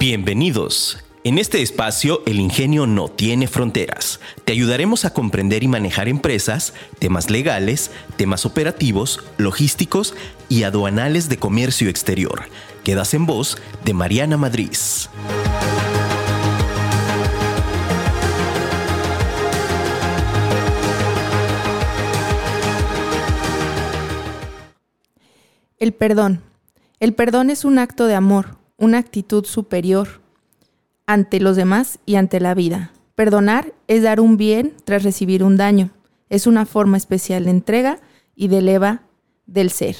Bienvenidos. En este espacio, el ingenio no tiene fronteras. Te ayudaremos a comprender y manejar empresas, temas legales, temas operativos, logísticos y aduanales de comercio exterior. Quedas en voz de Mariana Madrid. El perdón. El perdón es un acto de amor, una actitud superior ante los demás y ante la vida. Perdonar es dar un bien tras recibir un daño. Es una forma especial de entrega y de eleva del ser.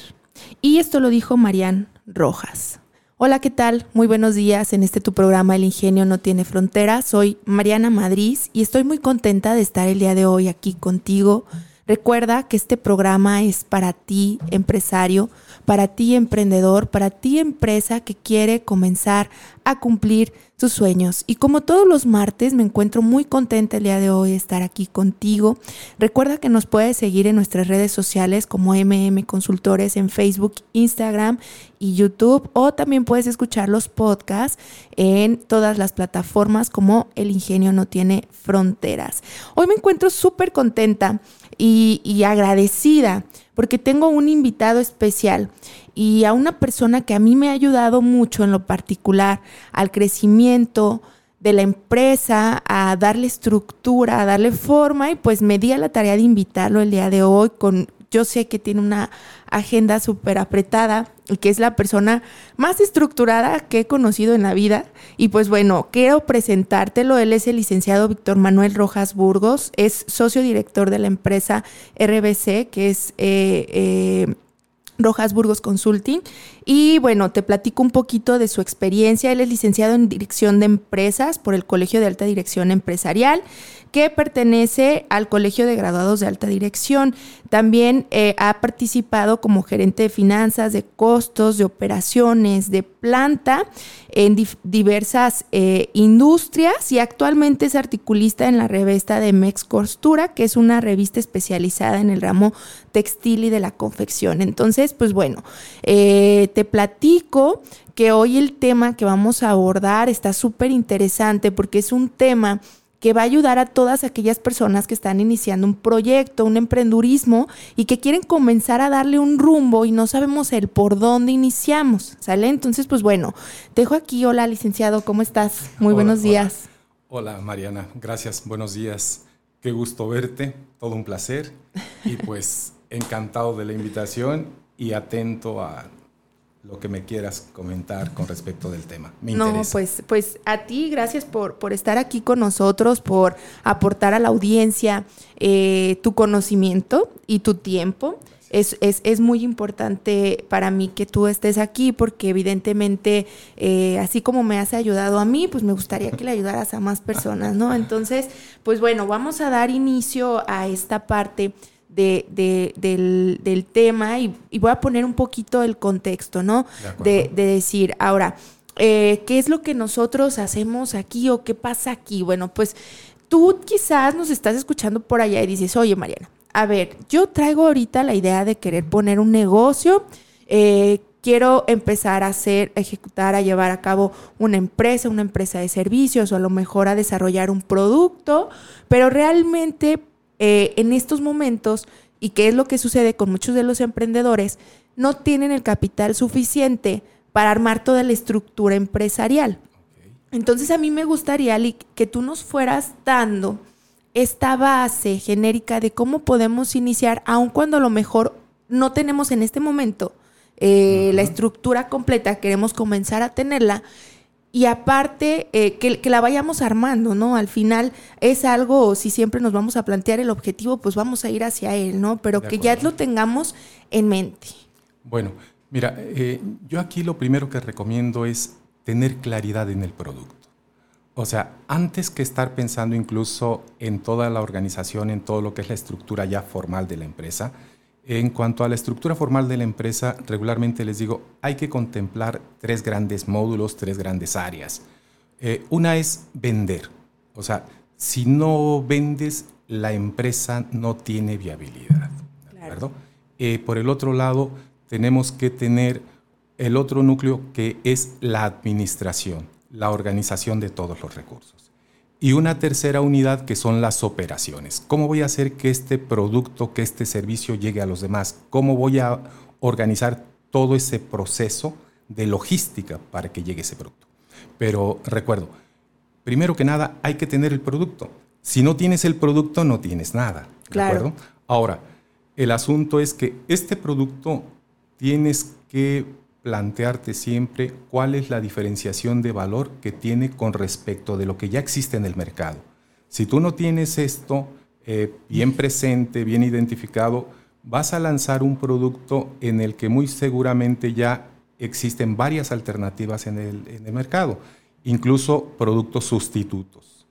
Y esto lo dijo Marian Rojas. Hola, ¿qué tal? Muy buenos días en este tu programa El Ingenio no tiene fronteras. Soy Mariana Madrid y estoy muy contenta de estar el día de hoy aquí contigo. Recuerda que este programa es para ti, empresario, para ti emprendedor, para ti empresa que quiere comenzar a cumplir sus sueños. Y como todos los martes, me encuentro muy contenta el día de hoy de estar aquí contigo. Recuerda que nos puedes seguir en nuestras redes sociales como MM Consultores en Facebook, Instagram y YouTube. O también puedes escuchar los podcasts en todas las plataformas como El Ingenio no tiene fronteras. Hoy me encuentro súper contenta y, y agradecida porque tengo un invitado especial y a una persona que a mí me ha ayudado mucho en lo particular al crecimiento de la empresa, a darle estructura, a darle forma y pues me di a la tarea de invitarlo el día de hoy con yo sé que tiene una agenda súper apretada y que es la persona más estructurada que he conocido en la vida. Y pues bueno, quiero presentártelo. Él es el licenciado Víctor Manuel Rojas Burgos, es socio director de la empresa RBC, que es... Eh, eh, Rojas Burgos Consulting. Y bueno, te platico un poquito de su experiencia. Él es licenciado en Dirección de Empresas por el Colegio de Alta Dirección Empresarial que pertenece al Colegio de Graduados de Alta Dirección. También eh, ha participado como gerente de finanzas, de costos, de operaciones, de planta en diversas eh, industrias y actualmente es articulista en la revista de Mex Costura, que es una revista especializada en el ramo textil y de la confección. Entonces, pues bueno, eh, te platico que hoy el tema que vamos a abordar está súper interesante porque es un tema que va a ayudar a todas aquellas personas que están iniciando un proyecto, un emprendurismo y que quieren comenzar a darle un rumbo y no sabemos el por dónde iniciamos, ¿sale? Entonces, pues bueno, dejo aquí, hola licenciado, ¿cómo estás? Muy buenos días. Hola. hola Mariana, gracias, buenos días. Qué gusto verte, todo un placer y pues encantado de la invitación y atento a lo que me quieras comentar con respecto del tema. Me no, pues, pues a ti, gracias por, por estar aquí con nosotros, por aportar a la audiencia eh, tu conocimiento y tu tiempo. Es, es, es, muy importante para mí que tú estés aquí porque evidentemente, eh, así como me has ayudado a mí, pues me gustaría que le ayudaras a más personas, ¿no? Entonces, pues bueno, vamos a dar inicio a esta parte de, del, tema y, voy a poner un poquito el contexto, ¿no? De, decir, ahora, eh, ¿qué es lo que nosotros hacemos aquí o qué pasa aquí? Bueno, pues tú quizás nos estás escuchando por allá y dices, oye Mariana, a ver, yo traigo ahorita la idea de querer poner un negocio, eh, quiero empezar a hacer, a ejecutar, a llevar a cabo una empresa, una empresa de servicios o a lo mejor a desarrollar un producto, pero realmente eh, en estos momentos, y qué es lo que sucede con muchos de los emprendedores, no tienen el capital suficiente para armar toda la estructura empresarial. Entonces a mí me gustaría que tú nos fueras dando esta base genérica de cómo podemos iniciar, aun cuando a lo mejor no tenemos en este momento eh, la estructura completa, queremos comenzar a tenerla y aparte eh, que, la vayamos armando, ¿no? Al final es algo, si siempre nos vamos a plantear el objetivo, pues vamos a ir hacia él, ¿no? Pero que ya lo tengamos en mente. Bueno, mira, eh, yo aquí lo primero que recomiendo es tener claridad en el producto. O sea, antes que estar pensando incluso en toda la organización, en todo lo que es la estructura ya formal de la empresa, en cuanto a la estructura formal de la empresa, regularmente les digo, hay que contemplar tres grandes módulos, tres grandes áreas. Eh, una es vender. O sea, si no vendes, la empresa no tiene viabilidad. Eh, por el otro lado, tenemos que tener el otro núcleo que es la administración. la organización de todos los recursos. Y una tercera unidad que son las operaciones. ¿Cómo voy a hacer que este producto, que este servicio llegue a los demás? ¿Cómo voy a organizar todo ese proceso de logística para que llegue ese producto? Pero recuerdo, primero que nada hay que tener el producto. Si no tienes el producto, no tienes nada. ¿De acuerdo? Ahora, el asunto es que este producto tienes que plantearte siempre cuál es la diferenciación de valor que tiene con respecto de lo que ya existe en el mercado. Si tú no tienes esto eh, bien presente, bien identificado, vas a lanzar un producto en el que muy seguramente ya existen varias alternativas en el, en el mercado, incluso productos sustitutos.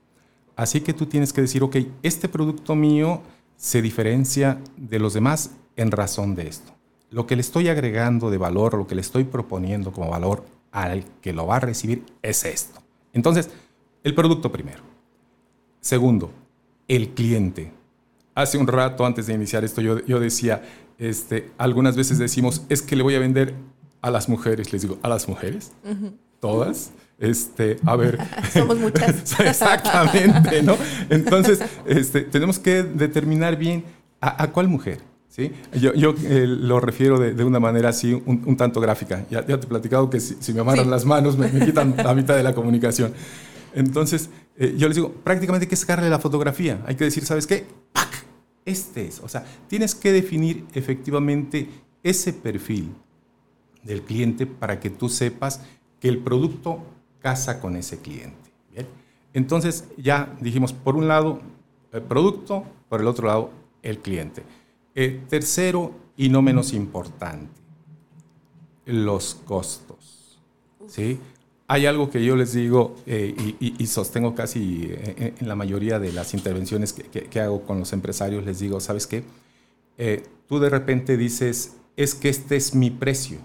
Así que tú tienes que decir, ok, este producto mío se diferencia de los demás en razón de esto lo que le estoy agregando de valor, lo que le estoy proponiendo como valor al que lo va a recibir es esto. Entonces, el producto primero. Segundo, el cliente. Hace un rato, antes de iniciar esto, yo, yo decía, este, algunas veces decimos, es que le voy a vender a las mujeres. Les digo, ¿a las mujeres? ¿Todas? Este, a ver. Somos muchas. Exactamente, ¿no? Entonces, este, tenemos que determinar bien a cuál mujer. ¿Sí? Yo, yo eh, lo refiero de, una manera así, un, tanto gráfica. Ya, te he platicado que si, me amarran las manos me, quitan la mitad de la comunicación. Entonces, eh, yo les digo, prácticamente hay que sacarle la fotografía. Hay que decir, ¿sabes qué? ¡Pac! Este es. O sea, tienes que definir efectivamente ese perfil del cliente para que tú sepas que el producto casa con ese cliente. Entonces, ya dijimos, por un lado, el producto, por el otro lado, el cliente. Eh, tercero y no menos importante, los costos. ¿sí? Hay algo que yo les digo eh, y, sostengo casi eh, en, la mayoría de las intervenciones que, hago con los empresarios, les digo, ¿sabes qué? tú de repente dices, es que este es mi precio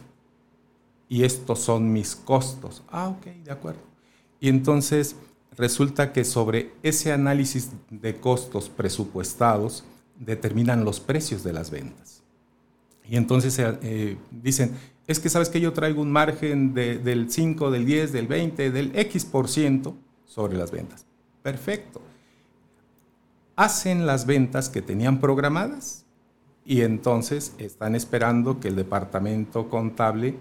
y estos son mis costos. Ah, ok, de acuerdo. Y entonces resulta que sobre ese análisis de costos presupuestados, determinan los precios de las ventas. Y entonces eh, dicen, es que sabes que yo traigo un margen del 5, del 10, del 20, del X por ciento sobre las ventas. Perfecto. Hacen las ventas que tenían programadas y entonces están esperando que el departamento contable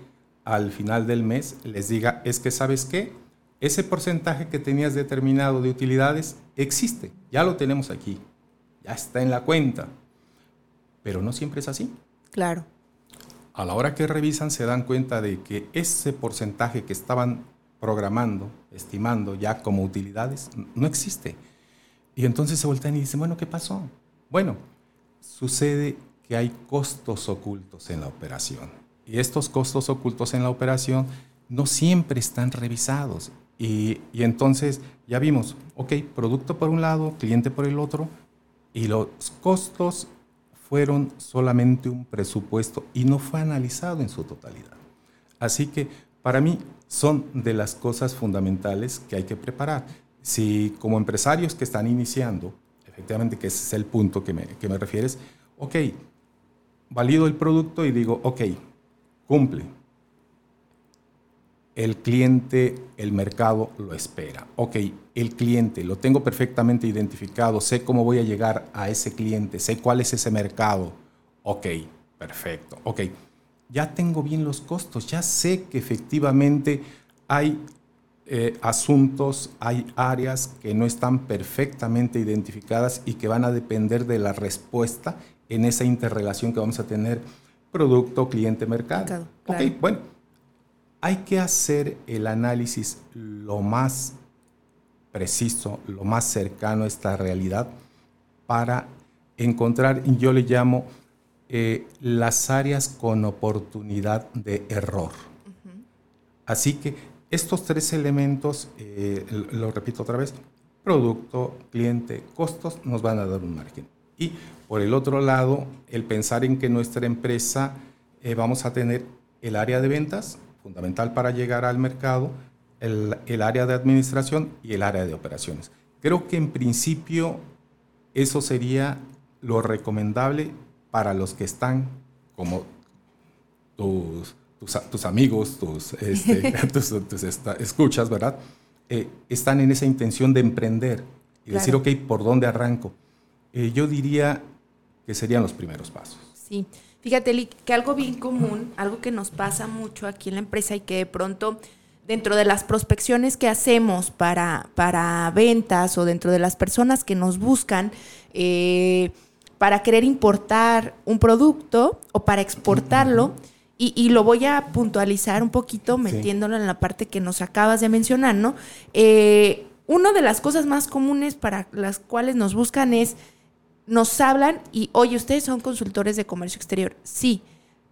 al final del mes les diga, es que sabes qué, ese porcentaje que tenías determinado de utilidades existe, ya lo tenemos aquí, ya está en la cuenta. Pero no siempre es así. Claro. A la hora que revisan se dan cuenta de que ese porcentaje que estaban programando, estimando ya como utilidades, no existe. Y entonces se voltean y dicen, bueno, ¿qué pasó? Bueno, sucede que hay costos ocultos en la operación. Y estos costos ocultos en la operación no siempre están revisados. Y, y entonces ya vimos, ok, producto por un lado, cliente por el otro, y los costos fueron solamente un presupuesto y no fue analizado en su totalidad. Así que para mí son de las cosas fundamentales que hay que preparar. Si como empresarios que están iniciando, efectivamente que ese es el punto que me, que me refieres, ok, valido el producto y digo, ok, cumple, el cliente, el mercado lo espera. Ok, el cliente, lo tengo perfectamente identificado, sé cómo voy a llegar a ese cliente, sé cuál es ese mercado. Ok, perfecto. Ok, ya tengo bien los costos, ya sé que efectivamente hay eh, asuntos, hay áreas que no están perfectamente identificadas y que van a depender de la respuesta en esa interrelación que vamos a tener producto, cliente, mercado. Ok, bueno hay que hacer el análisis lo más preciso, lo más cercano a esta realidad para encontrar, yo le llamo, eh, las áreas con oportunidad de error. Así que estos tres elementos, eh, lo repito otra vez, producto, cliente, costos, nos van a dar un margen. Y por el otro lado, el pensar en que nuestra empresa eh, vamos a tener el área de ventas, fundamental para llegar al mercado, el, área de administración y el área de operaciones. Creo que en principio eso sería lo recomendable para los que están como tus, tus, amigos, tus, este, tus, escuchas, ¿verdad? eh, están en esa intención de emprender y decir, ok, ¿por dónde arranco? Eh, yo diría que serían los primeros pasos. Sí, fíjate, que algo bien común, algo que nos pasa mucho aquí en la empresa y que de pronto dentro de las prospecciones que hacemos para, para ventas o dentro de las personas que nos buscan eh, para querer importar un producto o para exportarlo, y, lo voy a puntualizar un poquito metiéndolo en la parte que nos acabas de mencionar, ¿no? Eh, una de las cosas más comunes para las cuales nos buscan es, nos hablan y, oye, ustedes son consultores de comercio exterior. Sí.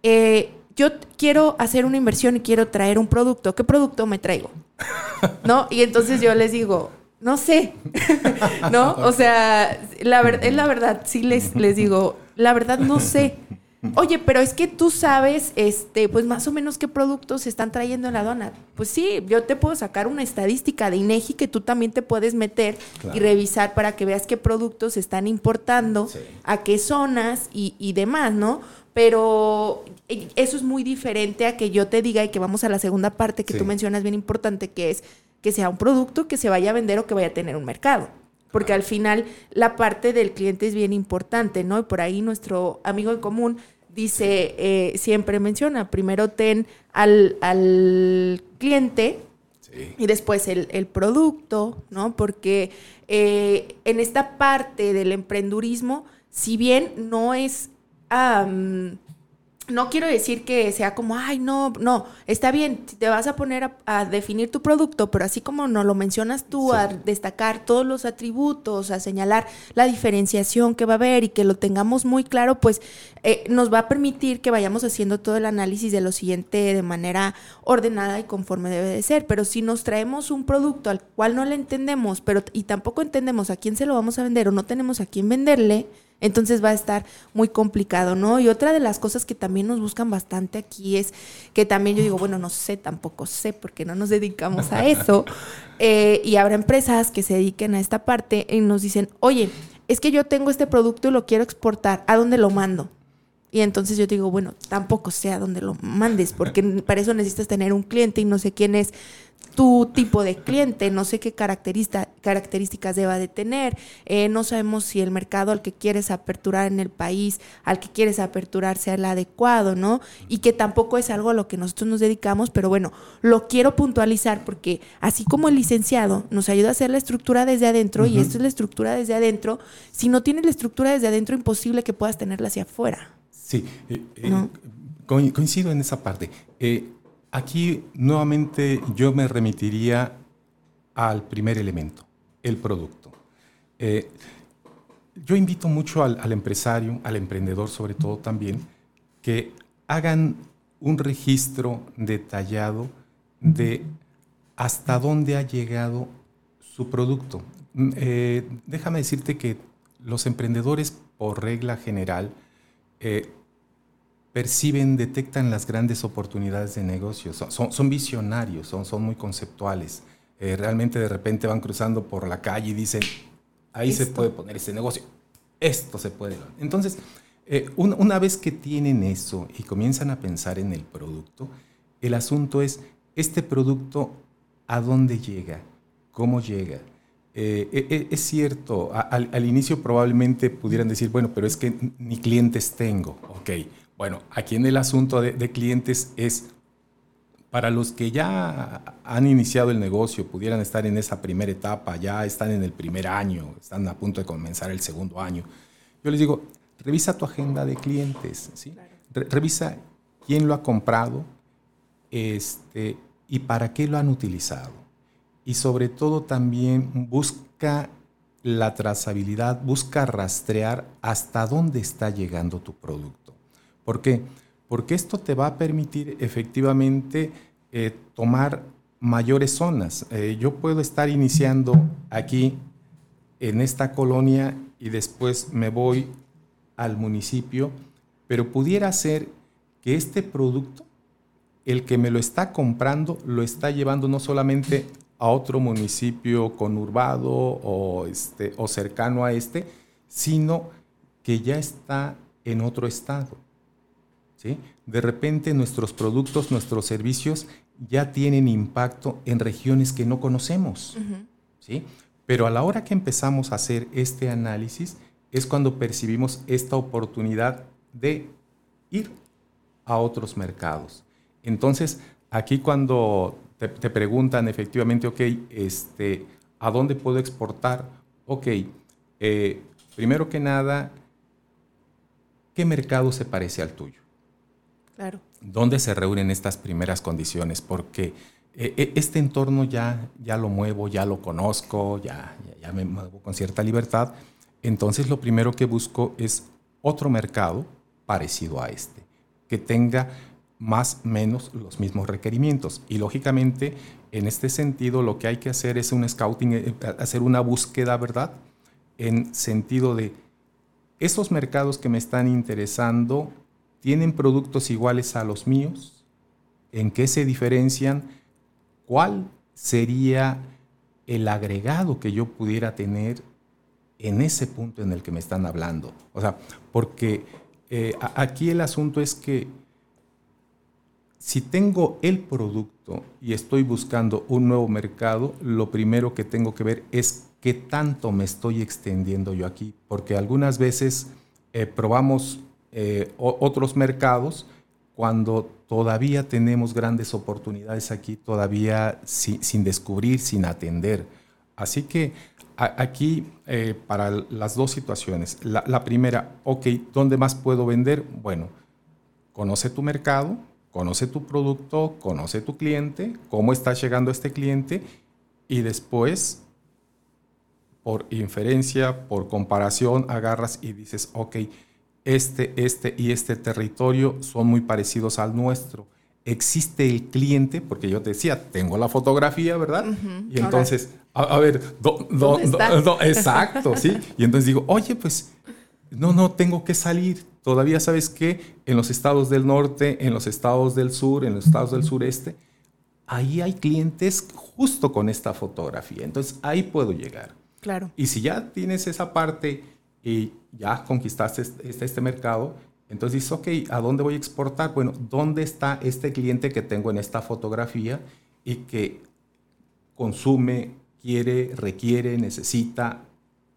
Eh, yo quiero hacer una inversión y quiero traer un producto. ¿Qué producto me traigo? ¿No? Y entonces yo les digo, no sé. ¿No? O sea, la es la verdad, sí les, les digo, la verdad no sé. Oye, pero es que tú sabes, este, pues más o menos qué productos se están trayendo en la aduana. Pues sí, yo te puedo sacar una estadística de INEGI que tú también te puedes meter y revisar para que veas qué productos se están importando, a qué zonas y, y demás, ¿no? Pero eh, eso es muy diferente a que yo te diga y que vamos a la segunda parte que tú mencionas bien importante, que es que sea un producto que se vaya a vender o que vaya a tener un mercado porque al final la parte del cliente es bien importante, ¿no? Y por ahí nuestro amigo en común dice, eh, siempre menciona, primero ten al, cliente y después el, producto, ¿no? Porque eh, en esta parte del emprendurismo, si bien no es no quiero decir que sea como, ay, no, no, está bien, te vas a poner a, definir tu producto, pero así como nos lo mencionas tú, a destacar todos los atributos, a señalar la diferenciación que va a haber y que lo tengamos muy claro, pues eh, nos va a permitir que vayamos haciendo todo el análisis de lo siguiente de manera ordenada y conforme debe de ser. Pero si nos traemos un producto al cual no le entendemos, pero y tampoco entendemos a quién se lo vamos a vender o no tenemos a quién venderle, entonces va a estar muy complicado, ¿no? Y otra de las cosas que también nos buscan bastante aquí es que también yo digo, bueno, no sé, tampoco sé, porque no nos dedicamos a eso. Eh, y habrá empresas que se dediquen a esta parte y nos dicen, oye, es que yo tengo este producto y lo quiero exportar, ¿a dónde lo mando? Y entonces yo digo, bueno, tampoco sé a dónde lo mandes, porque para eso necesitas tener un cliente y no sé quién es tu tipo de cliente, no sé qué características deba de tener, eh, no sabemos si el mercado al que quieres aperturar en el país, al que quieres aperturar sea el adecuado, ¿no? Y que tampoco es algo a lo que nosotros nos dedicamos, pero bueno, lo quiero puntualizar porque así como el licenciado nos ayuda a hacer la estructura desde adentro, y esto es la estructura desde adentro, si no tienes la estructura desde adentro, imposible que puedas tenerla hacia afuera. Sí, eh, eh, coincido en esa parte. Aquí nuevamente yo me remitiría al primer elemento, el producto. Eh, yo invito mucho al, empresario, al emprendedor sobre todo también, que hagan un registro detallado de hasta dónde ha llegado su producto. Mm, eh, déjame decirte que los emprendedores, por regla general, eh, perciben, detectan las grandes oportunidades de negocio, son, son, visionarios, son, son muy conceptuales. Eh, realmente de repente van cruzando por la calle y dicen, ahí se puede poner ese negocio, esto se puede. Entonces, eh, una vez que tienen eso y comienzan a pensar en el producto, el asunto es, este producto, ¿a dónde llega? ¿Cómo llega? Eh, e, e, es cierto, al, al, inicio probablemente pudieran decir, bueno, pero es que ni clientes tengo, ok bueno, aquí en el asunto de, clientes es para los que ya han iniciado el negocio, pudieran estar en esa primera etapa, ya están en el primer año, están a punto de comenzar el segundo año. Yo les digo, revisa tu agenda de clientes, ¿sí? revisa quién lo ha comprado este, y para qué lo han utilizado. Y sobre todo también busca la trazabilidad, busca rastrear hasta dónde está llegando tu producto. ¿Por qué? Porque esto te va a permitir efectivamente eh, tomar mayores zonas. Eh, yo puedo estar iniciando aquí en esta colonia y después me voy al municipio, pero pudiera ser que este producto, el que me lo está comprando, lo está llevando no solamente a otro municipio conurbado o, este, o cercano a este, sino que ya está en otro estado. De repente nuestros productos, nuestros servicios ya tienen impacto en regiones que no conocemos. ¿sí? Pero a la hora que empezamos a hacer este análisis es cuando percibimos esta oportunidad de ir a otros mercados. Entonces, aquí cuando te, preguntan efectivamente, ok, este, ¿a dónde puedo exportar? Ok, eh, primero que nada, ¿qué mercado se parece al tuyo? Claro. ¿Dónde se reúnen estas primeras condiciones? Porque eh, eh, este entorno ya, ya lo muevo, ya lo conozco, ya, ya, me muevo con cierta libertad. Entonces lo primero que busco es otro mercado parecido a este, que tenga más o menos los mismos requerimientos. Y lógicamente, en este sentido, lo que hay que hacer es un scouting, eh, hacer una búsqueda, ¿verdad? En sentido de, esos mercados que me están interesando, ¿tienen productos iguales a los míos? ¿En qué se diferencian? ¿Cuál sería el agregado que yo pudiera tener en ese punto en el que me están hablando? O sea, porque eh, aquí el asunto es que si tengo el producto y estoy buscando un nuevo mercado, lo primero que tengo que ver es qué tanto me estoy extendiendo yo aquí, porque algunas veces eh, probamos eh, otros mercados cuando todavía tenemos grandes oportunidades aquí, todavía sin descubrir, sin atender. Así que aquí, eh, para las dos situaciones, la, primera, ok, ¿dónde más puedo vender? Bueno, conoce tu mercado, conoce tu producto, conoce tu cliente, cómo está llegando este cliente y después, por inferencia, por comparación, agarras y dices, ok, este, este y este territorio son muy parecidos al nuestro. Existe el cliente, porque yo te decía, tengo la fotografía, ¿verdad? Y entonces, a, ver, exacto, ¿sí? Y entonces digo, oye, pues, no, no, tengo que salir. Todavía sabes que en los estados del norte, en los estados del sur, en los estados del sureste, ahí hay clientes justo con esta fotografía. Entonces, ahí puedo llegar. Claro. Y si ya tienes esa parte y ya conquistaste este, este, mercado, entonces dices, ok, ¿a dónde voy a exportar? Bueno, ¿dónde está este cliente que tengo en esta fotografía y que consume, quiere, requiere, necesita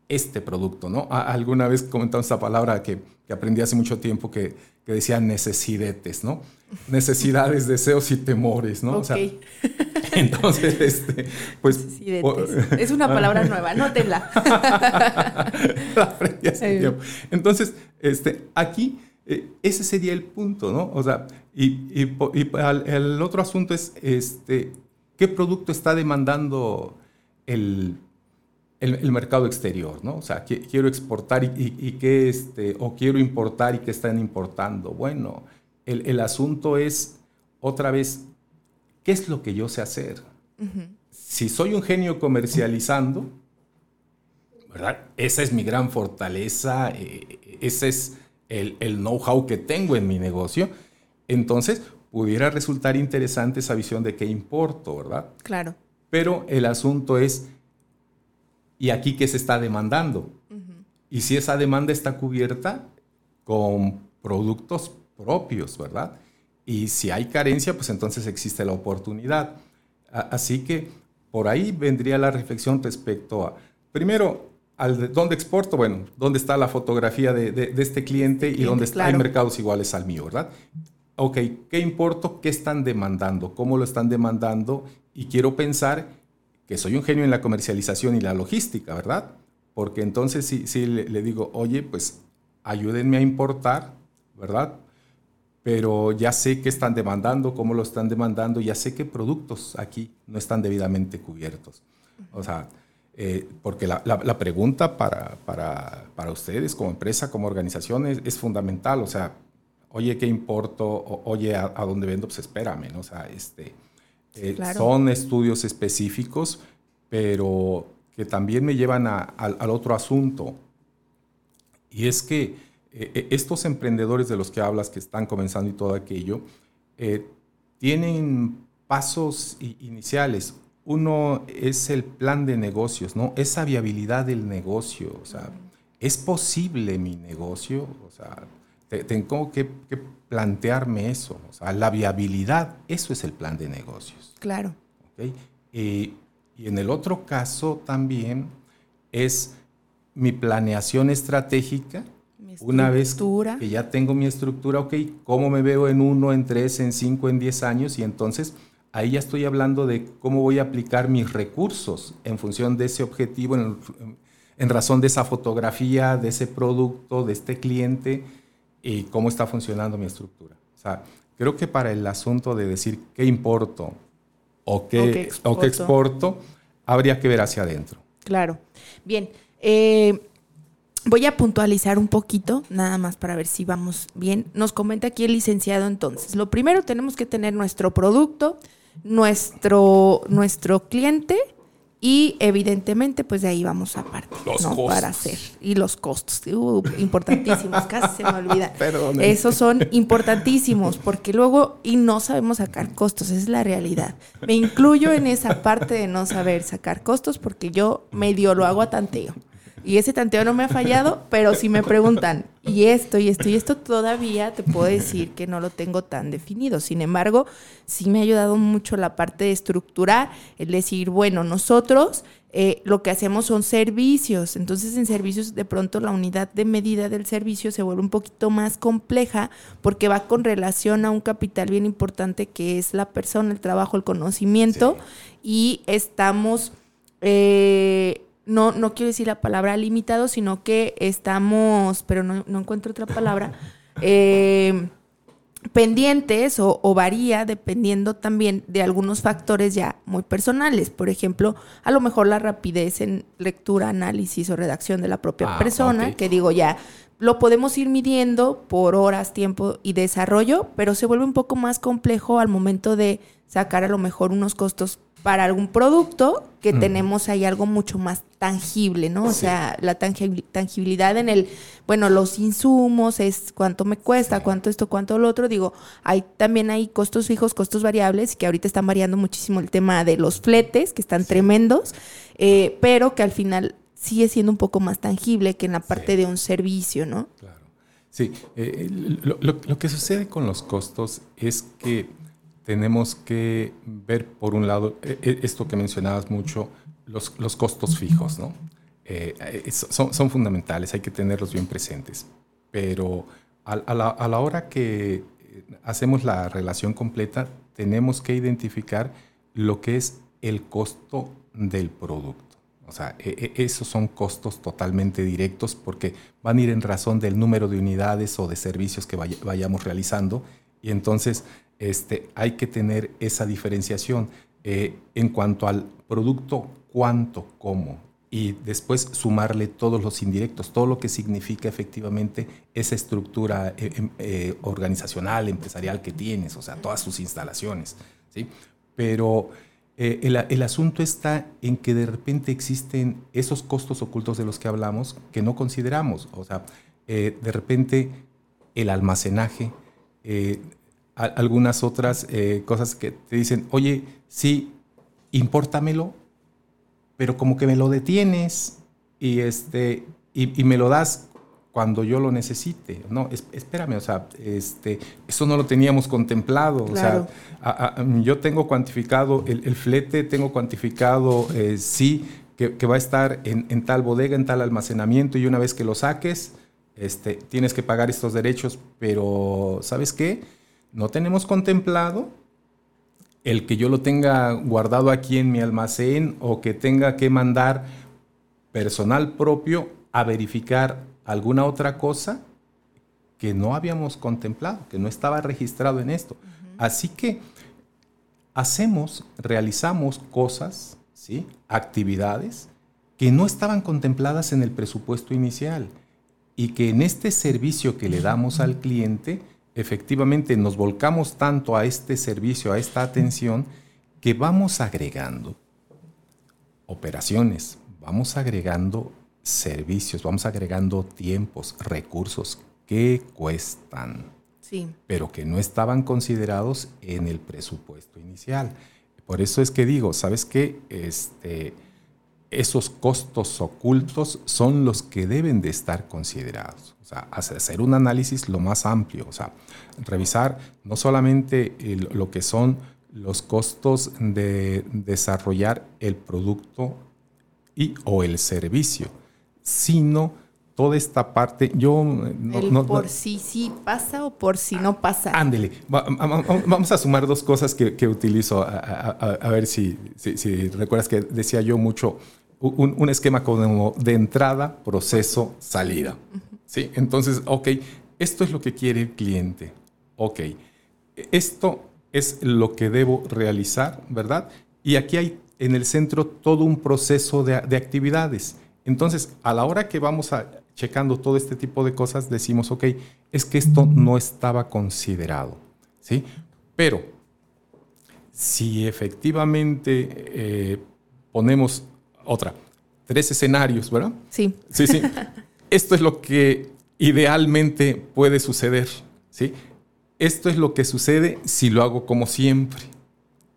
este producto? ¿no? Alguna vez comentamos esta palabra que, que aprendí hace mucho tiempo que, que decía necesidades, ¿no? Necesidades, deseos y temores, ¿no? entonces, este, pues... es una palabra nueva, anótenla. La aprendí hace tiempo. Entonces, este, aquí, eh, ese sería el punto, ¿no? O sea, y, y, el, otro asunto es, este, ¿qué producto está demandando el el, mercado exterior, ¿no? O sea, quiero exportar y, qué, este, o quiero importar y qué están importando. Bueno, el, asunto es, otra vez, ¿qué es lo que yo sé hacer? Si soy un genio comercializando, ¿verdad? Esa es mi gran fortaleza, eh, ese es el, el know-how que tengo en mi negocio. Entonces, pudiera resultar interesante esa visión de qué importo, ¿verdad? Claro. Pero el asunto es, y aquí qué se está demandando. Y si esa demanda está cubierta con productos propios, ¿verdad? Y si hay carencia, pues entonces existe la oportunidad. Así que por ahí vendría la reflexión respecto a, primero, al dónde exporto, bueno, dónde está la fotografía de, este cliente y dónde hay mercados iguales al mío, ¿verdad? Ok, ¿qué importo? ¿Qué están demandando? ¿Cómo lo están demandando? Y quiero pensar que soy un genio en la comercialización y la logística, ¿verdad? Porque entonces sí, le, digo, oye, pues ayúdenme a importar, ¿verdad? Pero ya sé qué están demandando, cómo lo están demandando, ya sé qué productos aquí no están debidamente cubiertos. O sea, eh, porque la, pregunta para, para, ustedes como empresa, como organización es, fundamental. O sea, oye, ¿qué importo? oye, ¿a, dónde vendo? Pues espérame, ¿no? O sea, este eh, son estudios específicos, pero que también me llevan al otro asunto. Y es que eh, eh, estos emprendedores de los que hablas, que están comenzando y todo aquello, tienen pasos iniciales. Uno es el plan de negocios, ¿no? Esa viabilidad del negocio. O sea, ¿es posible mi negocio? O sea, tengo que, que plantearme eso, o sea, la viabilidad, eso es el plan de negocios. Claro. y en el otro caso también es mi planeación estratégica. Una vez que ya tengo mi estructura, ok, ¿cómo me veo en uno, en tres, en cinco, en diez años? Y entonces ahí ya estoy hablando de cómo voy a aplicar mis recursos en función de ese objetivo, en, en razón de esa fotografía, de ese producto, de este cliente y cómo está funcionando mi estructura. O sea, creo que para el asunto de decir qué importo o qué, o qué, exporto. habría que ver hacia adentro. Claro. Bien. Eh, voy a puntualizar un poquito, nada más para ver si vamos bien. Nos comenta aquí el licenciado entonces. Lo primero tenemos que tener nuestro producto, nuestro, nuestro cliente y evidentemente, pues de ahí vamos aparte, ¿no? Para hacer. Y los costos, uh, importantísimos, casi se me olvida. Esos son importantísimos, porque luego, y no sabemos sacar costos, es la realidad. Me incluyo en esa parte de no saber sacar costos, porque yo medio lo hago a tanteo. Y ese tanteo no me ha fallado, pero si me preguntan, y esto, y esto, y esto, todavía te puedo decir que no lo tengo tan definido. Sin embargo, sí me ha ayudado mucho la parte de estructurar, es decir, bueno, nosotros eh, lo que hacemos son servicios. Entonces, en servicios, de pronto la unidad de medida del servicio se vuelve un poquito más compleja porque va con relación a un capital bien importante que es la persona, el trabajo, el conocimiento, y estamos. Eh, no, no quiero decir la palabra limitado, sino que estamos, pero no, encuentro otra palabra, eh, pendientes o, varía dependiendo también de algunos factores ya muy personales. Por ejemplo, a lo mejor la rapidez en lectura, análisis o redacción de la propia ah, persona, que digo ya, lo podemos ir midiendo por horas, tiempo y desarrollo, pero se vuelve un poco más complejo al momento de sacar a lo mejor unos costos para algún producto que tenemos ahí algo mucho más tangible, ¿no? O sea, la tangibilidad en el, bueno, los insumos, es cuánto me cuesta, cuánto esto, cuánto lo otro. Digo, hay también hay costos fijos, costos variables, que ahorita están variando muchísimo el tema de los fletes, que están tremendos, eh, pero que al final sigue siendo un poco más tangible que en la parte de un servicio, ¿no? Claro. Sí, eh, lo que sucede con los costos es que tenemos que ver, por un lado, e, e, esto que mencionabas mucho, los, los costos fijos, ¿no? Eh, son, son, fundamentales, hay que tenerlos bien presentes. Pero a, la, a, la, hora que hacemos la relación completa, tenemos que identificar lo que es el costo del producto. O sea, e, esos son costos totalmente directos porque van a ir en razón del número de unidades o de servicios que vayamos realizando. Y entonces este, hay que tener esa diferenciación eh, en cuanto al producto, cuánto, cómo, y después sumarle todos los indirectos, todo lo que significa efectivamente esa estructura eh, em, eh, organizacional, empresarial que tienes, o sea, todas sus instalaciones. ¿sí? Pero el, el, asunto está en que de repente existen esos costos ocultos de los que hablamos que no consideramos. O sea, de repente el almacenaje, algunas otras eh, cosas que te dicen, oye, sí, impórtamelo, pero como que me lo detienes y, este, y, me lo das cuando yo lo necesite. No, espérame, o sea, este, eso no lo teníamos contemplado. O sea, yo tengo cuantificado el, flete, tengo cuantificado, eh, sí, que, va a estar en, en, tal bodega, en tal almacenamiento, y una vez que lo saques, este, tienes que pagar estos derechos, pero ¿sabes qué? No tenemos contemplado el que yo lo tenga guardado aquí en mi almacén o que tenga que mandar personal propio a verificar alguna otra cosa que no habíamos contemplado, que no estaba registrado en esto. Así que hacemos, realizamos cosas, ¿sí? actividades que no estaban contempladas en el presupuesto inicial y que en este servicio que le damos al cliente, efectivamente nos volcamos tanto a este servicio, a esta atención, que vamos agregando operaciones, vamos agregando servicios, vamos agregando tiempos, recursos que cuestan, sí. pero que no estaban considerados en el presupuesto inicial. Por eso es que digo, ¿sabes qué? Este, esos costos ocultos son los que deben de estar considerados. O sea, hacer un análisis lo más amplio, o sea, revisar no solamente lo que son los costos de desarrollar el producto y o el servicio, sino toda esta parte, yo... No, por si sí pasa o por si no pasa. Ándele, vamos a sumar dos cosas que, utilizo, a, ver si, si, recuerdas que decía yo mucho, un, esquema como de entrada, proceso, salida. ¿Sí? Entonces, ok, esto es lo que quiere el cliente. Ok, esto es lo que debo realizar, ¿verdad? Y aquí hay en el centro todo un proceso de, actividades. Entonces, a la hora que vamos a, checando todo este tipo de cosas, decimos, ok, es que esto no estaba considerado, ¿sí? Pero si efectivamente eh, ponemos otra, tres escenarios, ¿verdad? Sí. Sí, sí. Esto es lo que idealmente puede suceder, ¿sí? Esto es lo que sucede si lo hago como siempre,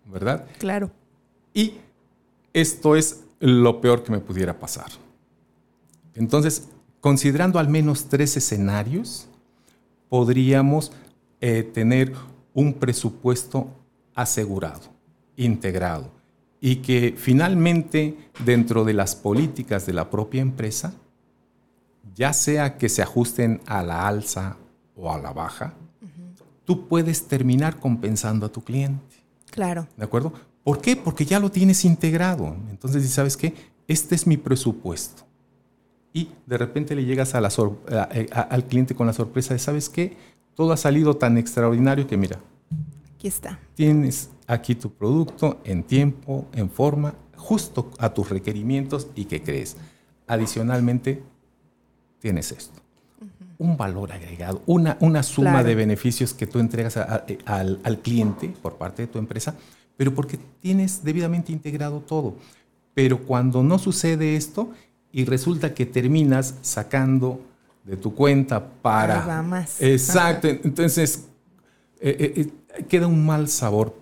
¿verdad? Claro. Y esto es lo peor que me pudiera pasar. Entonces, considerando al menos tres escenarios, podríamos eh, tener un presupuesto asegurado, integrado, y que finalmente dentro de las políticas de la propia empresa, ya sea que se ajusten a la alza o a la baja, tú puedes terminar compensando a tu cliente. Claro. ¿De acuerdo? ¿Por qué? Porque ya lo tienes integrado. Entonces, ¿sabes qué? Este es mi presupuesto. Y de repente le llegas a la al cliente con la sorpresa de, ¿sabes qué? Todo ha salido tan extraordinario que mira. Aquí está. Tienes aquí tu producto en tiempo, en forma, justo a tus requerimientos y que crees. Adicionalmente, tienes esto. Un valor agregado, una, una suma de beneficios que tú entregas eh, al, al cliente por parte de tu empresa, pero porque tienes debidamente integrado todo. Pero cuando no sucede esto y resulta que terminas sacando de tu cuenta para... más. Exacto, entonces eh, eh, queda un mal sabor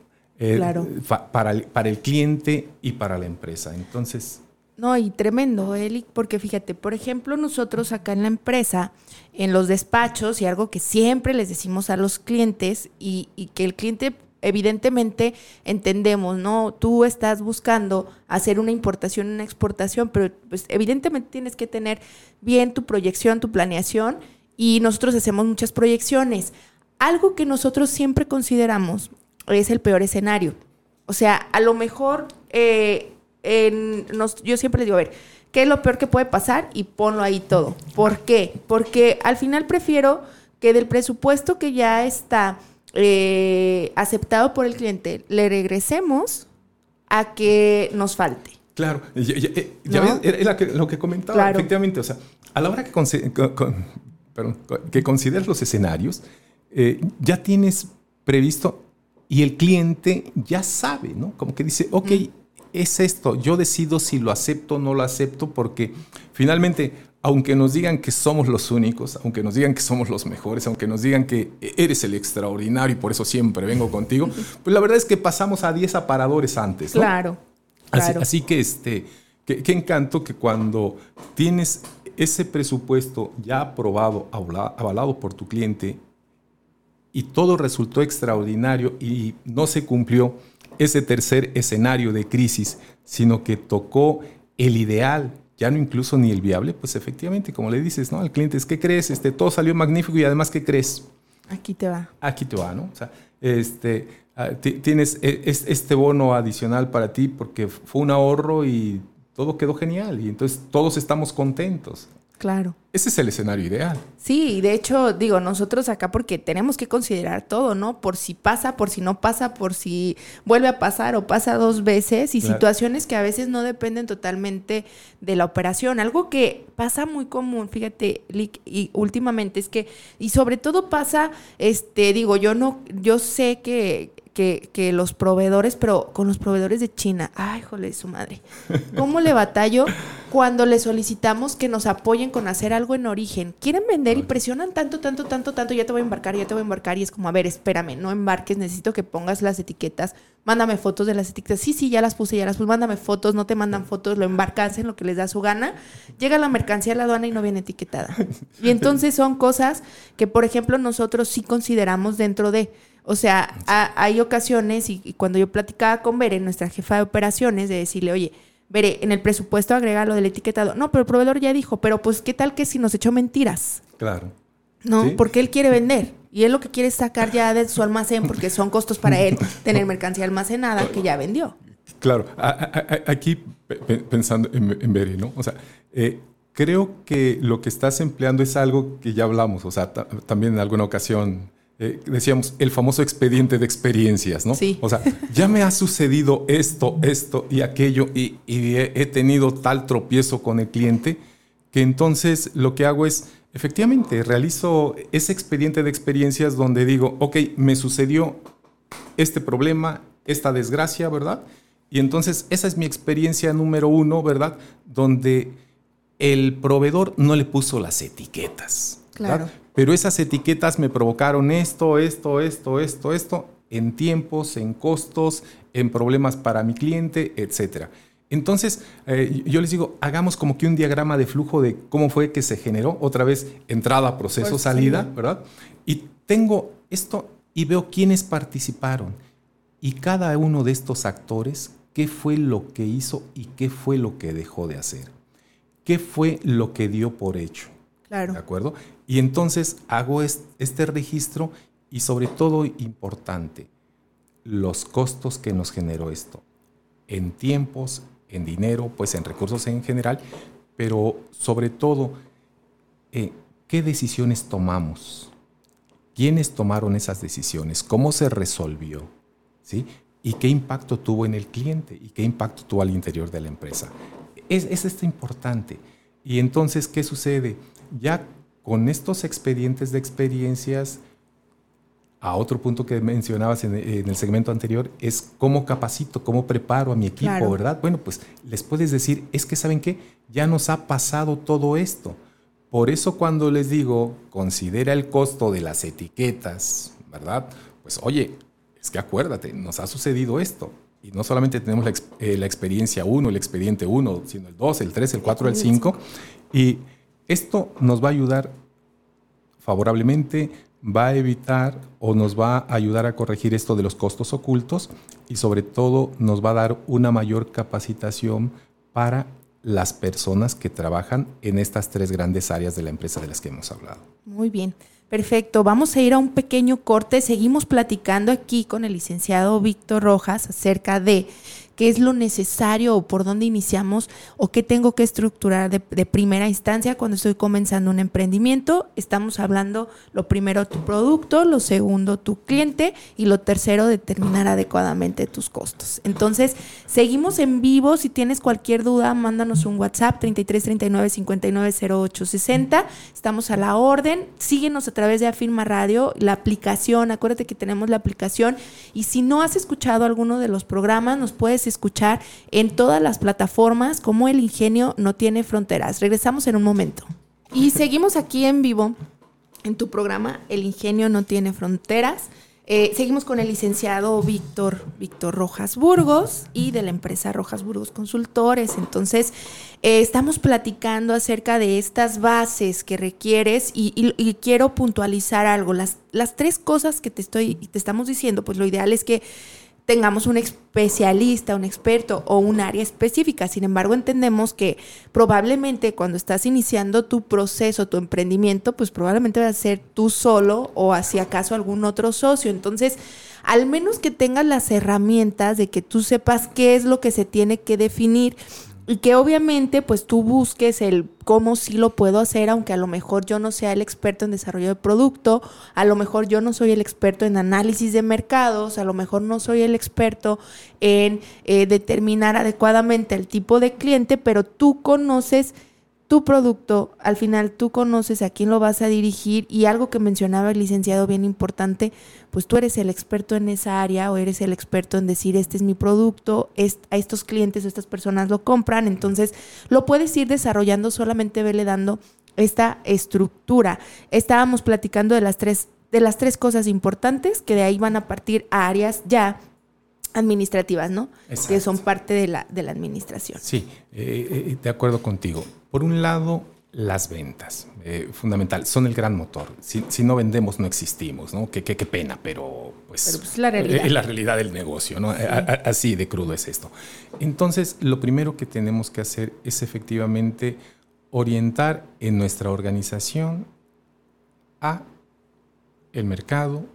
para, el, para el cliente y para la empresa. Entonces... No, y tremendo, Eli, porque fíjate, por ejemplo, nosotros acá en la empresa, en los despachos, y algo que siempre les decimos a los clientes, y, y que el cliente evidentemente entendemos, ¿no? Tú estás buscando hacer una importación, una exportación, pero pues evidentemente tienes que tener bien tu proyección, tu planeación, y nosotros hacemos muchas proyecciones. Algo que nosotros siempre consideramos es el peor escenario. O sea, a lo mejor eh, yo siempre digo, a ver, ¿qué es lo peor que puede pasar? Y ponlo ahí todo. ¿Por qué? Porque al final prefiero que del presupuesto que ya está eh, aceptado por el cliente le regresemos a que nos falte. Claro, ya, era lo que comentaba, efectivamente. O sea, a la hora que, que consideras los escenarios, eh, ya tienes previsto y el cliente ya sabe, ¿no? Como que dice, ok, es esto, yo decido si lo acepto o no lo acepto, porque finalmente, aunque nos digan que somos los únicos, aunque nos digan que somos los mejores, aunque nos digan que eres el extraordinario y por eso siempre vengo contigo, pues la verdad es que pasamos a 10 aparadores antes. ¿no? Claro. Así, que, este, qué encanto que cuando tienes ese presupuesto ya aprobado, avalado por tu cliente, y todo resultó extraordinario y no se cumplió ese tercer escenario de crisis, sino que tocó el ideal, ya no incluso ni el viable, pues efectivamente, como le dices ¿no? al cliente, ¿qué crees? Este, todo salió magnífico y además, ¿qué crees? Aquí te va. Aquí te va, ¿no? O sea, este, ah, tienes e, este bono adicional para ti porque fue un ahorro y todo quedó genial y entonces todos estamos contentos. Claro. Ese es el escenario ideal. Sí, de hecho, digo, nosotros acá porque tenemos que considerar todo, ¿no? Por si pasa, por si no pasa, por si vuelve a pasar o pasa dos veces y situaciones que a veces no dependen totalmente de la operación. Algo que pasa muy común, fíjate, y últimamente es que, y sobre todo pasa, este, digo, yo no, yo sé que que, que, los proveedores, pero con los proveedores de China, ay, jole, su madre. ¿Cómo le batallo cuando le solicitamos que nos apoyen con hacer algo en origen? Quieren vender y presionan tanto, tanto, tanto, tanto, ya te voy a embarcar, ya te voy a embarcar, y es como, a ver, espérame, no embarques, necesito que pongas las etiquetas, mándame fotos de las etiquetas. Sí, sí, ya las puse, ya las puse, mándame fotos, no te mandan fotos, lo embarcas en lo que les da su gana. Llega la mercancía a la aduana y no viene etiquetada. Y entonces son cosas que, por ejemplo, nosotros sí consideramos dentro de o sea, hay ocasiones, y, cuando yo platicaba con Bere, nuestra jefa de operaciones, de decirle, oye, Bere, en el presupuesto agrega lo del etiquetado. No, pero el proveedor ya dijo, pero pues, ¿qué tal que si nos echó mentiras? Claro. No, porque él quiere vender. Y él lo que quiere es sacar ya de su almacén, porque son costos para él tener mercancía almacenada que ya vendió. Claro, aquí pensando en, Bere, ¿no? O sea, eh, creo que lo que estás empleando es algo que ya hablamos, o sea, también en alguna ocasión eh, decíamos, el famoso expediente de experiencias, ¿no? Sí. O sea, ya me ha sucedido esto, esto y aquello y, he, tenido tal tropiezo con el cliente que entonces lo que hago es, efectivamente, realizo ese expediente de experiencias donde digo, ok, me sucedió este problema, esta desgracia, ¿verdad? Y entonces esa es mi experiencia número uno, ¿verdad? Donde el proveedor no le puso las etiquetas. Claro. Pero esas etiquetas me provocaron esto, esto, esto, esto, esto, en tiempos, en costos, en problemas para mi cliente, etc. Entonces, eh, yo les digo, hagamos como que un diagrama de flujo de cómo fue que se generó, otra vez entrada, proceso, pues salida, ¿verdad? Y tengo esto y veo quiénes participaron. Y cada uno de estos actores, qué fue lo que hizo y qué fue lo que dejó de hacer. ¿Qué fue lo que dio por hecho? Claro. ¿De acuerdo? Y entonces hago este registro y sobre todo importante, los costos que nos generó esto, en tiempos, en dinero, pues en recursos en general, pero sobre todo, eh, ¿qué decisiones tomamos? ¿Quiénes tomaron esas decisiones? ¿Cómo se resolvió? ¿Sí? ¿Y qué impacto tuvo en el cliente? ¿Y qué impacto tuvo al interior de la empresa? Es, es esto importante. Y entonces, ¿qué sucede? Ya con estos expedientes de experiencias, a otro punto que mencionabas en, el segmento anterior, es cómo capacito, cómo preparo a mi equipo, ¿verdad? Bueno, pues les puedes decir, es que saben qué, ya nos ha pasado todo esto. Por eso cuando les digo, considera el costo de las etiquetas, ¿verdad? Pues oye, es que acuérdate, nos ha sucedido esto. Y no solamente tenemos la, eh, la experiencia 1, el expediente 1, sino el 2, el 3, el 4, el 5. Y esto nos va a ayudar favorablemente, va a evitar o nos va a ayudar a corregir esto de los costos ocultos y sobre todo nos va a dar una mayor capacitación para las personas que trabajan en estas tres grandes áreas de la empresa de las que hemos hablado. Muy bien. Perfecto, vamos a ir a un pequeño corte. Seguimos platicando aquí con el licenciado Víctor Rojas acerca de qué es lo necesario o por dónde iniciamos o qué tengo que estructurar de, primera instancia cuando estoy comenzando un emprendimiento. Estamos hablando lo primero tu producto, lo segundo tu cliente y lo tercero determinar adecuadamente tus costos. Entonces, seguimos en vivo. Si tienes cualquier duda, mándanos un WhatsApp 33 39 59 08 60. Estamos a la orden. Síguenos a través de Afirma Radio, la aplicación. Acuérdate que tenemos la aplicación y si no has escuchado alguno de los programas, nos puedes escuchar en todas las plataformas como El Ingenio no tiene fronteras. Regresamos en un momento. Y seguimos aquí en vivo en tu programa El Ingenio no tiene fronteras. Eh, seguimos con el licenciado Víctor, Víctor Rojas Burgos y de la empresa Rojas Burgos Consultores. Entonces, eh, estamos platicando acerca de estas bases que requieres y, y, quiero puntualizar algo. Las, las tres cosas que te estoy, te estamos diciendo, pues lo ideal es que tengamos un especialista, un experto o un área específica. Sin embargo, entendemos que probablemente cuando estás iniciando tu proceso, tu emprendimiento, pues probablemente va a ser tú solo o si acaso algún otro socio. Entonces, al menos que tengas las herramientas de que tú sepas qué es lo que se tiene que definir y que obviamente pues tú busques el cómo sí lo puedo hacer, aunque a lo mejor yo no sea el experto en desarrollo de producto, a lo mejor yo no soy el experto en análisis de mercados, a lo mejor no soy el experto en eh, determinar adecuadamente el tipo de cliente, pero tú conoces tu producto, al final tú conoces a quién lo vas a dirigir y algo que mencionaba el licenciado bien importante, pues tú eres el experto en esa área o eres el experto en decir, este es mi producto, a estos clientes o estas personas lo compran, entonces lo puedes ir desarrollando, solamente vele dando esta estructura. Estábamos platicando de las tres, de las tres cosas importantes que de ahí van a partir a áreas ya administrativas, ¿no? Que son parte de la, de la administración. Sí, eh, eh, de acuerdo contigo. Por un lado, las ventas, eh, fundamental, son el gran motor. Si, no vendemos, no existimos, ¿no? Qué, qué, pena, pero pues, pues la realidad. es la realidad del negocio, ¿no? así de crudo es esto. Entonces, lo primero que tenemos que hacer es efectivamente orientar en nuestra organización a el mercado,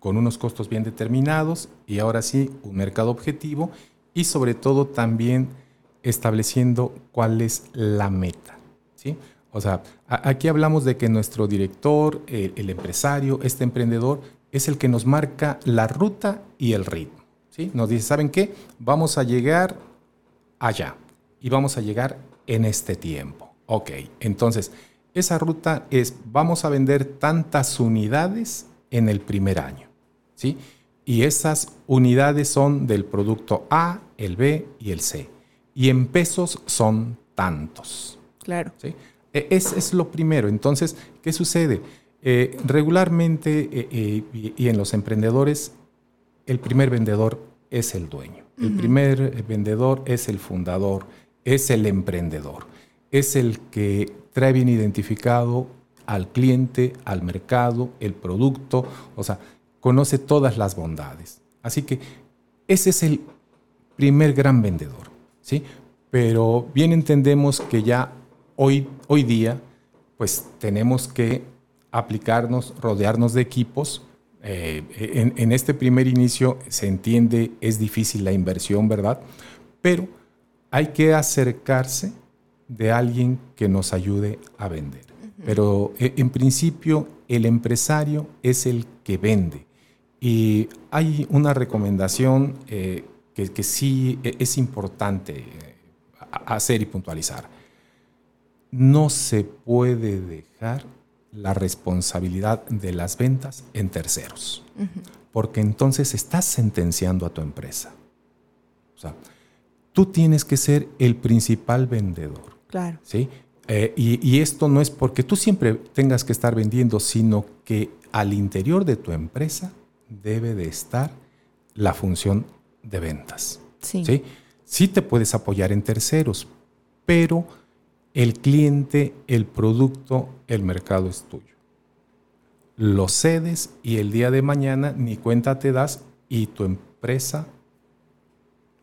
con unos costos bien determinados y ahora sí un mercado objetivo y sobre todo también estableciendo cuál es la meta. ¿sí? O sea, aquí hablamos de que nuestro director, el, empresario, este emprendedor, es el que nos marca la ruta y el ritmo. ¿sí? Nos dice, ¿saben qué? Vamos a llegar allá y vamos a llegar en este tiempo. Ok, entonces, esa ruta es, vamos a vender tantas unidades en el primer año. ¿sí? Y esas unidades son del producto A, el B y el C. Y en pesos son tantos. Claro. ¿sí? E, es, es lo primero. Entonces, ¿qué sucede? Eh, regularmente eh, eh, y, en los emprendedores, el primer vendedor es el dueño. El primer vendedor es el fundador, es el emprendedor. Es el que trae bien identificado al cliente, al mercado, el producto. O sea, conoce todas las bondades. Así que ese es el primer gran vendedor, ¿sí? Pero bien entendemos que ya hoy, hoy día, pues tenemos que aplicarnos, rodearnos de equipos. Eh, en, en, este primer inicio se entiende, es difícil la inversión, ¿verdad? Pero hay que acercarse de alguien que nos ayude a vender. Pero eh, en principio el empresario es el que vende. Y hay una recomendación eh, que, sí e, es importante eh, hacer y puntualizar. No se puede dejar la responsabilidad de las ventas en terceros, porque entonces estás sentenciando a tu empresa. O sea, tú tienes que ser el principal vendedor. Claro. ¿sí? Eh, y, y, esto no es porque tú siempre tengas que estar vendiendo, sino que al interior de tu empresa debe de estar la función de ventas. Sí. ¿sí? te puedes apoyar en terceros, pero el cliente, el producto, el mercado es tuyo. Lo cedes y el día de mañana ni cuenta te das y tu empresa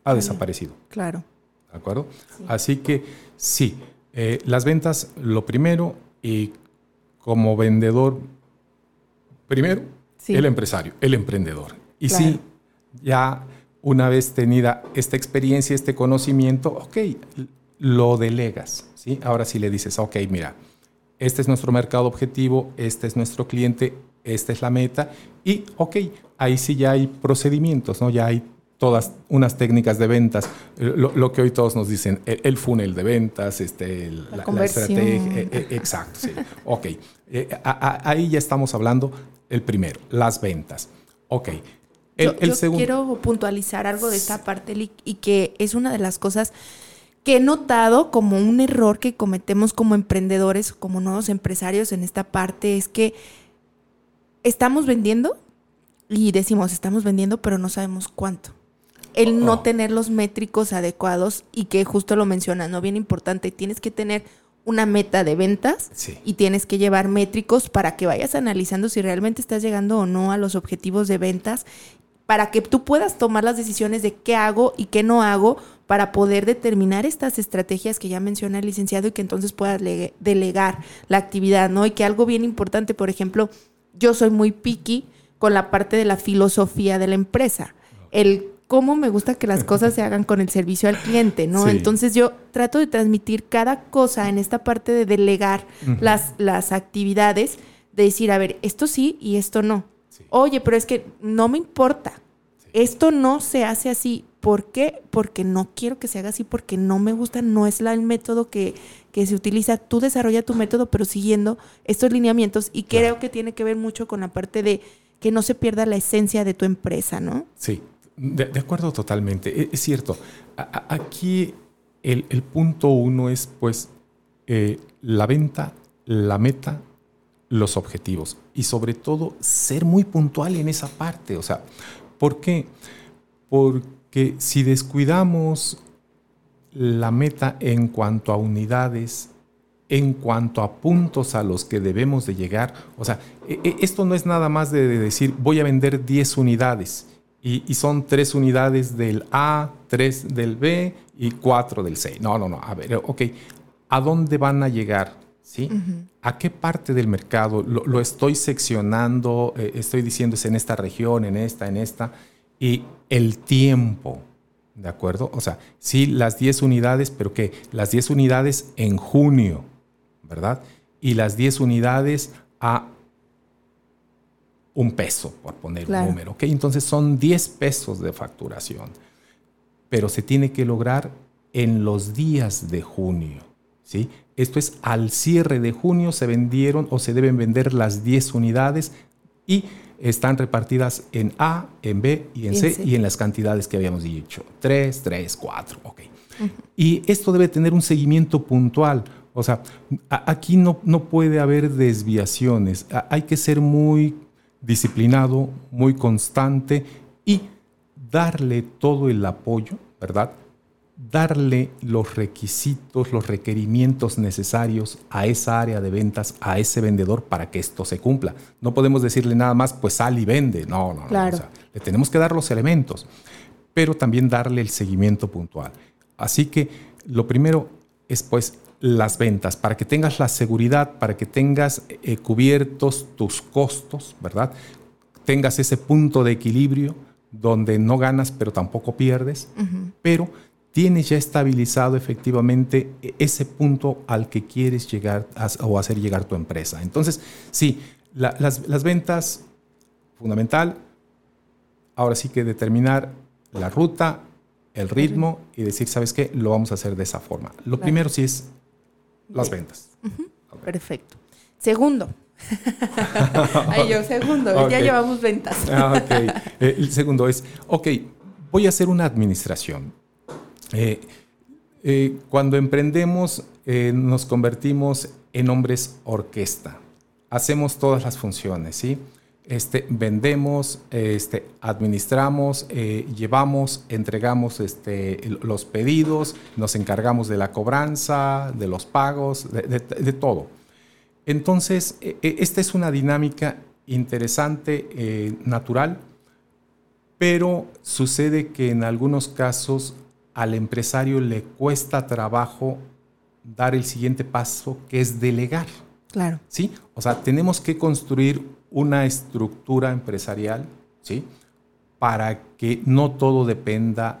ha desaparecido. Claro. ¿De acuerdo? Así que sí, eh, las ventas lo primero y como vendedor, primero el empresario, el emprendedor. Y sí, ya una vez tenida esta experiencia, este conocimiento, ok, lo delegas. ¿sí? Ahora sí le dices, ok, mira, este es nuestro mercado objetivo, este es nuestro cliente, esta es la meta. Y, ok, ahí sí ya hay procedimientos, ¿no? Ya hay todas unas técnicas de ventas, lo, que hoy todos nos dicen, el, funnel de ventas, este, la, estrategia, eh, eh, exacto, sí. ok, eh, ahí ya estamos hablando el primero, las ventas. Ok. El, yo, quiero puntualizar algo de esta parte y que es una de las cosas que he notado como un error que cometemos como emprendedores, como nuevos empresarios en esta parte, es que estamos vendiendo y decimos estamos vendiendo, pero no sabemos cuánto. El no oh. tener los métricos adecuados y que justo lo menciona, ¿no? Bien importante, tienes que tener una meta de ventas y tienes que llevar métricos para que vayas analizando si realmente estás llegando o no a los objetivos de ventas, para que tú puedas tomar las decisiones de qué hago y qué no hago para poder determinar estas estrategias que ya menciona el licenciado y que entonces puedas delegar la actividad, ¿no? Y que algo bien importante, por ejemplo, yo soy muy picky con la parte de la filosofía de la empresa. El cómo me gusta que las cosas se hagan con el servicio al cliente, ¿no? Entonces yo trato de transmitir cada cosa en esta parte de delegar las, las actividades, de decir, a ver, esto sí y esto no. Oye, pero es que no me importa. Esto no se hace así. ¿Por qué? Porque no quiero que se haga así, porque no me gusta, no es la, el método que, que se utiliza. Tú desarrolla tu método, pero siguiendo estos lineamientos y creo que tiene que ver mucho con la parte de que no se pierda la esencia de tu empresa, ¿no? Sí, de, acuerdo totalmente. E, es, cierto. aquí el, punto uno es pues eh, la venta, la meta, los objetivos y sobre todo ser muy puntual en esa parte. O sea, ¿por qué? Porque si descuidamos la meta en cuanto a unidades, en cuanto a puntos a los que debemos de llegar, o sea, e, e, esto no es nada más de decir voy a vender 10 unidades y, son 3 unidades del A, 3 del B y 4 del C. No, no, no, a ver, ok, ¿a dónde van a llegar? ¿Sí? ¿A qué parte del mercado? Lo, estoy seccionando, eh, estoy diciendo es en esta región, en esta, en esta, y el tiempo. ¿De acuerdo? O sea, sí, las 10 unidades, pero ¿qué? Las 10 unidades en junio, ¿verdad? Y las 10 unidades a un peso, por poner un número. ¿ok? Entonces son 10 pesos de facturación. Pero se tiene que lograr en los días de junio. ¿sí? Esto es, al cierre de junio se vendieron o se deben vender las 10 unidades y están repartidas en A, en B y en C, y en las cantidades que habíamos dicho. 3, 3, 4, ok. Y esto debe tener un seguimiento puntual. O sea, aquí no, no puede haber desviaciones. hay que ser muy disciplinado, muy constante y darle todo el apoyo, ¿verdad? darle los requisitos, los requerimientos necesarios a esa área de ventas, a ese vendedor para que esto se cumpla. No podemos decirle nada más, pues sal y vende. No, no, no. le tenemos que dar los elementos, pero también darle el seguimiento puntual. Así que lo primero es pues las ventas, para que tengas la seguridad, para que tengas eh, cubiertos tus costos, ¿verdad? Tengas ese punto de equilibrio donde no ganas pero tampoco pierdes, pero tienes ya estabilizado efectivamente ese punto al que quieres llegar o hacer llegar tu empresa. Entonces, sí, las, ventas, fundamental, ahora sí que determinar la ruta, el ritmo y decir, ¿sabes qué? Lo vamos a hacer de esa forma. Lo primero sí es las ventas. Perfecto. Segundo. Ay, yo, segundo, ya llevamos ventas. Ah, eh, el segundo es, ok, voy a hacer una administración eh, eh, cuando emprendemos eh, nos convertimos en hombres orquesta. Hacemos todas las funciones, ¿sí? Este, vendemos, este, administramos, llevamos, entregamos este, los pedidos, nos encargamos de la cobranza, de los pagos, de, todo. Entonces, esta es una dinámica interesante, natural, pero sucede que en algunos casos al empresario le cuesta trabajo dar el siguiente paso, que es delegar. Claro. ¿Sí? O sea, tenemos que construir una estructura empresarial, ¿sí? Para que no todo dependa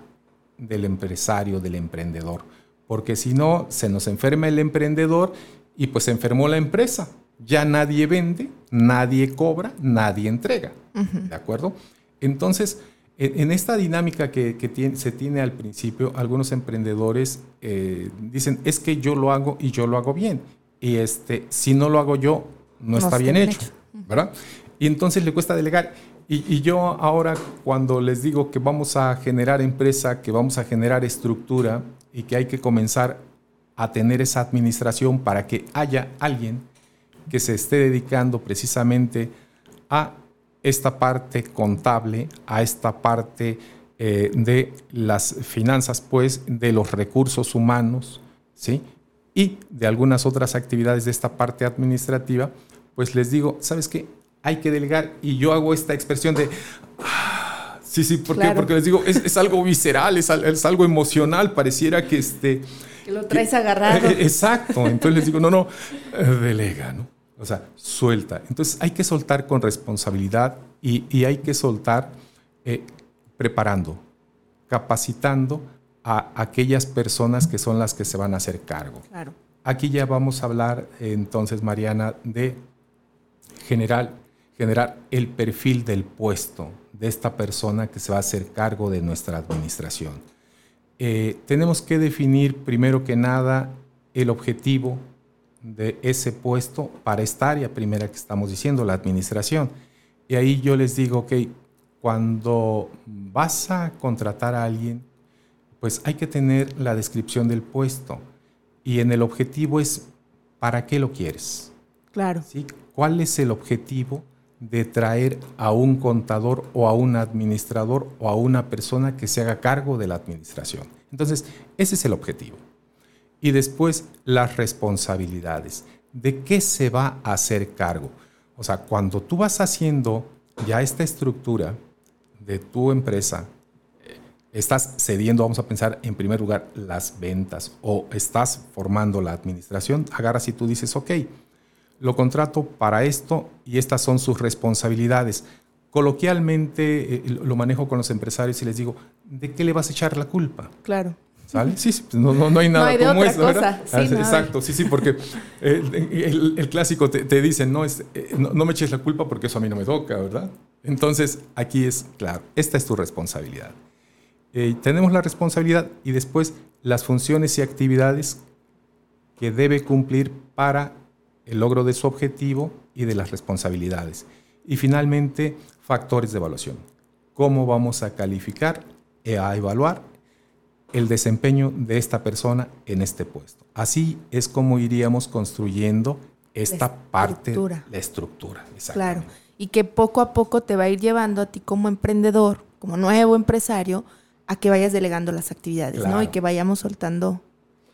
del empresario, del emprendedor. Porque si no, se nos enferma el emprendedor y pues se enfermó la empresa. Ya nadie vende, nadie cobra, nadie entrega. ¿De acuerdo? Entonces, en, esta dinámica que, se tiene al principio, algunos emprendedores eh, dicen, es que yo lo hago y yo lo hago bien. Y este, si no lo hago yo, no, está bien hecho, ¿verdad? Y entonces le cuesta delegar. Y, yo ahora cuando les digo que vamos a generar empresa, que vamos a generar estructura y que hay que comenzar a tener esa administración para que haya alguien que se esté dedicando precisamente a esta parte contable a esta parte eh, de las finanzas, pues de los recursos humanos, ¿sí? Y de algunas otras actividades de esta parte administrativa, pues les digo, ¿sabes qué? Hay que delegar y yo hago esta expresión de... Ah, sí, sí, ¿por qué? Porque les digo, es, algo visceral, es, es, algo emocional, pareciera que este... Que lo traes agarrado. exacto, entonces les digo, no, no, delega, ¿no? O sea, suelta. Entonces hay que soltar con responsabilidad y, hay que soltar eh, preparando, capacitando a aquellas personas que son las que se van a hacer cargo. Claro. Aquí ya vamos a hablar entonces, Mariana, de generar, generar el perfil del puesto, de esta persona que se va a hacer cargo de nuestra administración. Eh, tenemos que definir primero que nada el objetivo de ese puesto para esta área primera que estamos diciendo, la administración. Y ahí yo les digo, ok, cuando vas a contratar a alguien, pues hay que tener la descripción del puesto. Y en el objetivo es, ¿para qué lo quieres? Claro. ¿Sí? ¿Cuál es el objetivo de traer a un contador o a un administrador o a una persona que se haga cargo de la administración? Entonces, ese es el objetivo. Y después, las responsabilidades. ¿De qué se va a hacer cargo? O sea, cuando tú vas haciendo ya esta estructura de tu empresa, estás cediendo, vamos a pensar en primer lugar, las ventas o estás formando la administración, agarras y tú dices, ok, lo contrato para esto y estas son sus responsabilidades. Coloquialmente eh, lo manejo con los empresarios y les digo, ¿de qué le vas a echar la culpa? Claro. ¿Sale? Sí, sí pues no, no, hay nada como eso, ¿verdad? Sí, Exacto, sí, sí, porque el, clásico te, te dicen, no, es, eh, no, no, me eches la culpa porque eso a mí no me toca, ¿verdad? Entonces, aquí es claro, esta es tu responsabilidad. Eh, tenemos la responsabilidad y después las funciones y actividades que debe cumplir para el logro de su objetivo y de las responsabilidades. Y finalmente, factores de evaluación. ¿Cómo vamos a calificar y a evaluar el desempeño de esta persona en este puesto? Así es como iríamos construyendo esta parte, la estructura. Claro, y que poco a poco te va a ir llevando a ti como emprendedor, como nuevo empresario, a que vayas delegando las actividades, ¿no? Y que vayamos soltando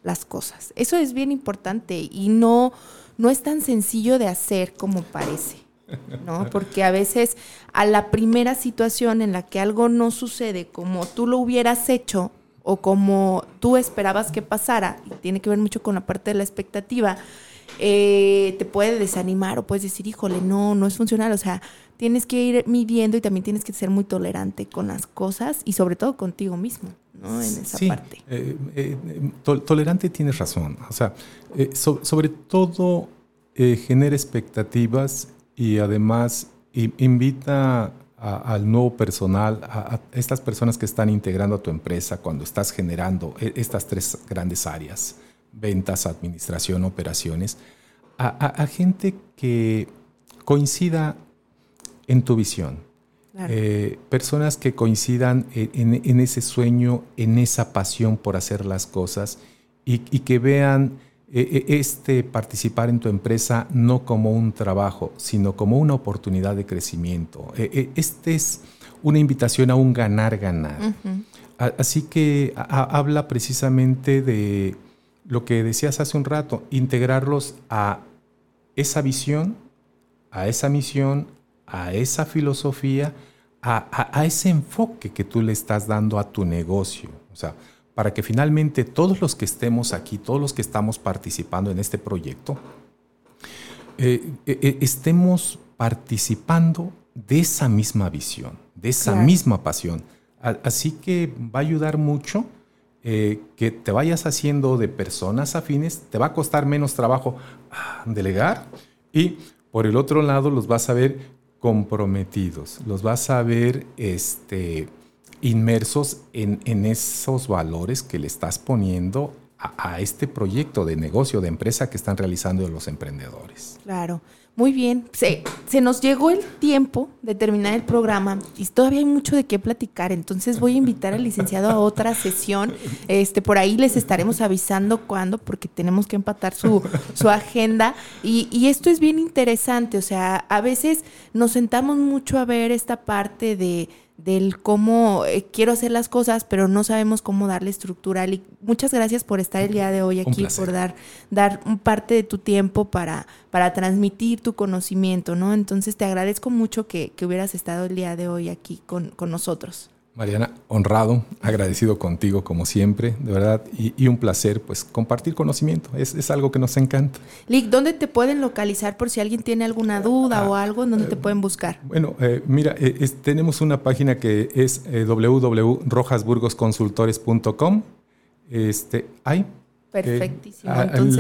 las cosas. Eso es bien importante y no, no es tan sencillo de hacer como parece, ¿no? Porque a veces a la primera situación en la que algo no sucede como tú lo hubieras hecho o como tú esperabas que pasara, y tiene que ver mucho con la parte de la expectativa, eh, te puede desanimar o puedes decir, híjole, no, no es funcional. O sea, tienes que ir midiendo y también tienes que ser muy tolerante con las cosas y sobre todo contigo mismo, ¿no? En esa parte. Eh, eh, tolerante tienes razón. O sea, sobre todo genera expectativas y además invita al nuevo personal, a, estas personas que están integrando a tu empresa cuando estás generando e, estas tres grandes áreas ventas, administración, operaciones, a, gente que coincida en tu visión. Eh, personas que coincidan en, ese sueño, en esa pasión por hacer las cosas y, que vean eh, eh, este participar en tu empresa no como un trabajo, sino como una oportunidad de crecimiento. este es una invitación a un ganar-ganar. Así que habla precisamente de lo que decías hace un rato, integrarlos a esa visión, a esa misión, a esa filosofía, a, ese enfoque que tú le estás dando a tu negocio. O sea, para que finalmente todos los que estemos aquí, todos los que estamos participando en este proyecto, eh, eh, eh, estemos participando de esa misma visión, de esa misma pasión. Así que va a ayudar mucho eh, que te vayas haciendo de personas afines, te va a costar menos trabajo ah, delegar y por el otro lado los vas a ver comprometidos, los vas a ver este, inmersos en, esos valores que le estás poniendo a, a, este proyecto de negocio, de empresa que están realizando los emprendedores. Claro. Muy bien, se, se, nos llegó el tiempo de terminar el programa y todavía hay mucho de qué platicar, entonces voy a invitar al licenciado a otra sesión. Este, por ahí les estaremos avisando cuándo, porque tenemos que empatar su, su agenda. Y, y esto es bien interesante, o sea, a veces nos sentamos mucho a ver esta parte de del cómo eh, quiero hacer las cosas, pero no sabemos cómo darle estructura. Y muchas gracias por estar el día de hoy aquí, por dar, dar parte de tu tiempo para, para transmitir tu conocimiento, ¿no? Entonces te agradezco mucho que, que hubieras estado el día de hoy aquí con, con nosotros. Mariana, honrado, agradecido contigo como siempre, de verdad, y, un placer pues compartir conocimiento, es, algo que nos encanta. Lick, ¿dónde te pueden localizar por si alguien tiene alguna duda o algo, dónde te pueden buscar? Bueno, eh, mira, eh, tenemos una página que es eh, www.rojasburgosconsultores.com, este, hay. Perfectísimo.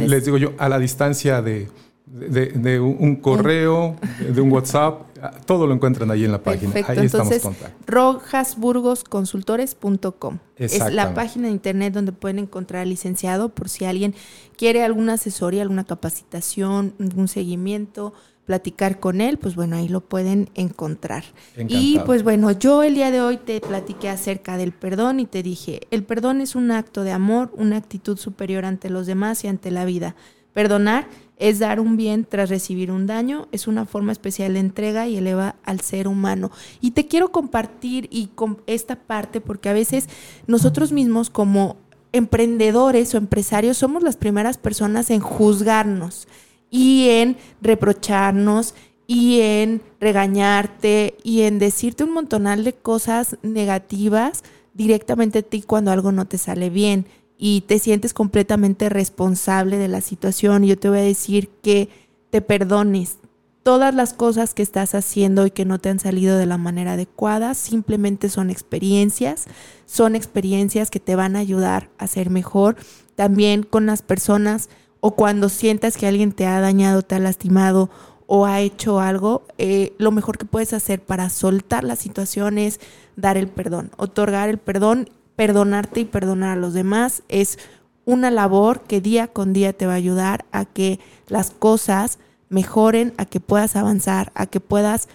Les digo yo, a la distancia de de, un correo, de un WhatsApp, todo lo encuentran ahí en la página. Perfecto. Ahí Entonces, estamos rojasburgosconsultores.com es la página de internet donde pueden encontrar al licenciado por si alguien quiere alguna asesoría, alguna capacitación, un seguimiento, platicar con él, pues bueno, ahí lo pueden encontrar. Y pues bueno, yo el día de hoy te platiqué acerca del perdón y te dije, el perdón es un acto de amor, una actitud superior ante los demás y ante la vida. Perdonar es dar un bien tras recibir un daño, es una forma especial de entrega y eleva al ser humano. Y te quiero compartir y con esta parte porque a veces nosotros mismos como emprendedores o empresarios somos las primeras personas en juzgarnos y en reprocharnos y en regañarte y en decirte un montonal de cosas negativas directamente a ti cuando algo no te sale bien y te sientes completamente responsable de la situación. Yo te voy a decir que te perdones todas las cosas que estás haciendo y que no te han salido de la manera adecuada, simplemente son experiencias, son experiencias que te van a ayudar a ser mejor. También con las personas o cuando sientas que alguien te ha dañado, te ha lastimado o ha hecho algo, eh, lo mejor que puedes hacer para soltar la situación es dar el perdón, otorgar el perdón perdonarte y perdonar a los demás es una labor que día con día te va a ayudar a que las cosas mejoren, a que puedas avanzar, a que puedas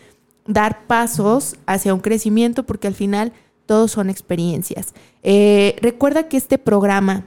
dar pasos hacia un crecimiento, porque al final todos son experiencias. Eh, recuerda que este programa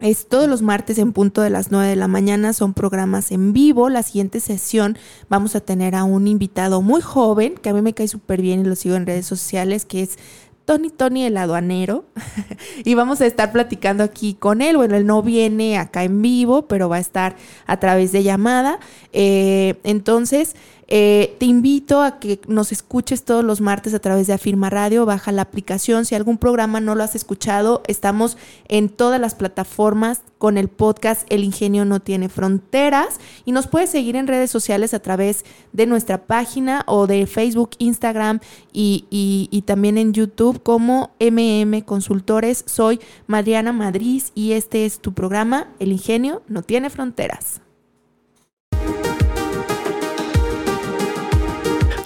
es todos los martes en punto de las 9 de la mañana, son programas en vivo. La siguiente sesión vamos a tener a un invitado muy joven, que a mí me cae súper bien y lo sigo en redes sociales, que es Tony Tony el aduanero y vamos a estar platicando aquí con él. Bueno, él no viene acá en vivo, pero va a estar a través de llamada. Eh, entonces, eh, te invito a que nos escuches todos los martes a través de Afirma Radio, baja la aplicación. Si algún programa no lo has escuchado, estamos en todas las plataformas con el podcast El Ingenio No Tiene Fronteras y nos puedes seguir en redes sociales a través de nuestra página o de Facebook, Instagram y, también en YouTube como MM Consultores. Soy Mariana Madrid y este es tu programa El Ingenio No Tiene Fronteras.